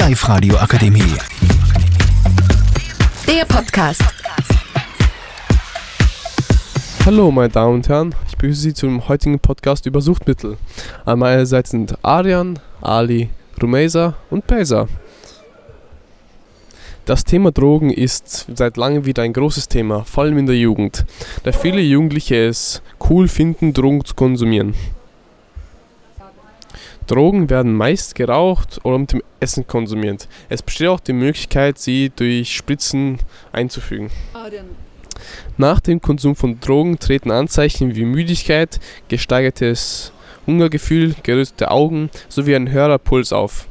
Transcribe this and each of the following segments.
Live radio akademie Der Podcast. Hallo meine Damen und Herren, ich begrüße Sie zum heutigen Podcast über Suchtmittel. An meiner Seite sind Arian, Ali, Rumeza und Pesa. Das Thema Drogen ist seit langem wieder ein großes Thema, vor allem in der Jugend, da viele Jugendliche es cool finden, Drogen zu konsumieren. Drogen werden meist geraucht oder mit dem Essen konsumiert. Es besteht auch die Möglichkeit, sie durch Spritzen einzufügen. Nach dem Konsum von Drogen treten Anzeichen wie Müdigkeit, gesteigertes Hungergefühl, gerötete Augen sowie ein höherer Puls auf.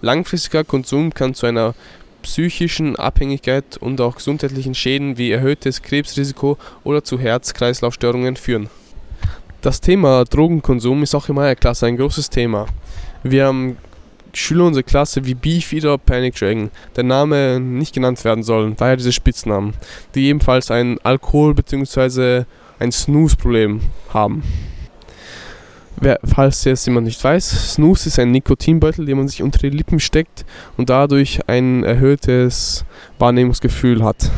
Langfristiger Konsum kann zu einer psychischen Abhängigkeit und auch gesundheitlichen Schäden wie erhöhtes Krebsrisiko oder zu Herz-Kreislauf-Störungen führen. Das Thema Drogenkonsum ist auch in meiner Klasse ein großes Thema. Wir haben Schüler unserer Klasse wie Beef oder Panic Dragon, der Name nicht genannt werden soll, daher diese Spitznamen, die ebenfalls ein Alkohol- bzw. ein Snooze-Problem haben. Wer, falls jetzt jemand nicht weiß, Snooze ist ein Nikotinbeutel, den man sich unter die Lippen steckt und dadurch ein erhöhtes Wahrnehmungsgefühl hat.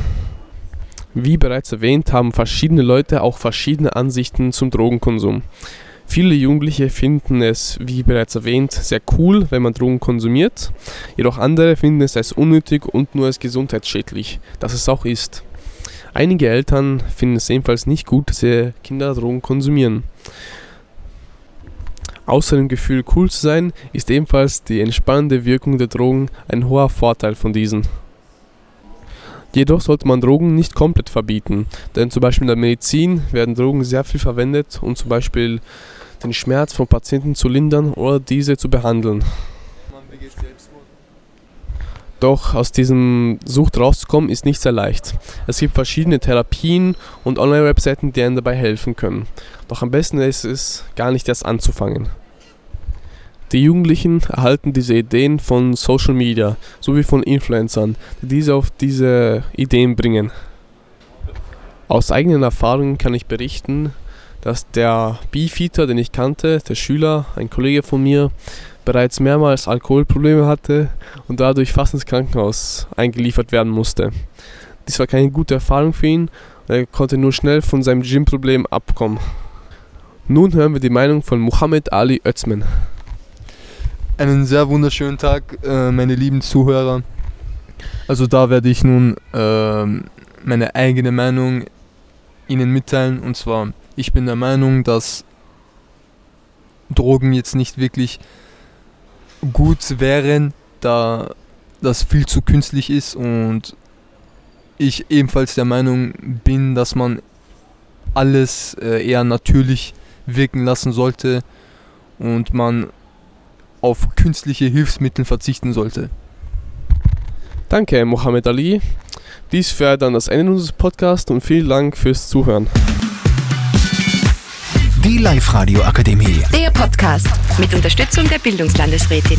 Wie bereits erwähnt, haben verschiedene Leute auch verschiedene Ansichten zum Drogenkonsum. Viele Jugendliche finden es, wie bereits erwähnt, sehr cool, wenn man Drogen konsumiert. Jedoch andere finden es als unnötig und nur als gesundheitsschädlich, dass es auch ist. Einige Eltern finden es ebenfalls nicht gut, dass ihre Kinder Drogen konsumieren. Außer dem Gefühl cool zu sein, ist ebenfalls die entspannende Wirkung der Drogen ein hoher Vorteil von diesen. Jedoch sollte man Drogen nicht komplett verbieten, denn zum Beispiel in der Medizin werden Drogen sehr viel verwendet, um zum Beispiel den Schmerz von Patienten zu lindern oder diese zu behandeln. Doch aus diesem Sucht rauszukommen ist nicht sehr leicht. Es gibt verschiedene Therapien und Online-Webseiten, die einem dabei helfen können. Doch am besten ist es, gar nicht erst anzufangen. Die Jugendlichen erhalten diese Ideen von Social Media sowie von Influencern, die diese auf diese Ideen bringen. Aus eigenen Erfahrungen kann ich berichten, dass der Beefeater, den ich kannte, der Schüler, ein Kollege von mir, bereits mehrmals Alkoholprobleme hatte und dadurch fast ins Krankenhaus eingeliefert werden musste. Dies war keine gute Erfahrung für ihn er konnte nur schnell von seinem Gym-Problem abkommen. Nun hören wir die Meinung von Muhammad Ali Özmen. Einen sehr wunderschönen Tag, äh, meine lieben Zuhörer. Also da werde ich nun äh, meine eigene Meinung Ihnen mitteilen. Und zwar, ich bin der Meinung, dass Drogen jetzt nicht wirklich gut wären, da das viel zu künstlich ist und ich ebenfalls der Meinung bin, dass man alles äh, eher natürlich wirken lassen sollte und man auf künstliche Hilfsmittel verzichten sollte. Danke, Mohammed Ali. Dies wäre dann das Ende unseres Podcasts und vielen Dank fürs Zuhören. Die Live radio akademie Der Podcast mit Unterstützung der Bildungslandesrätin.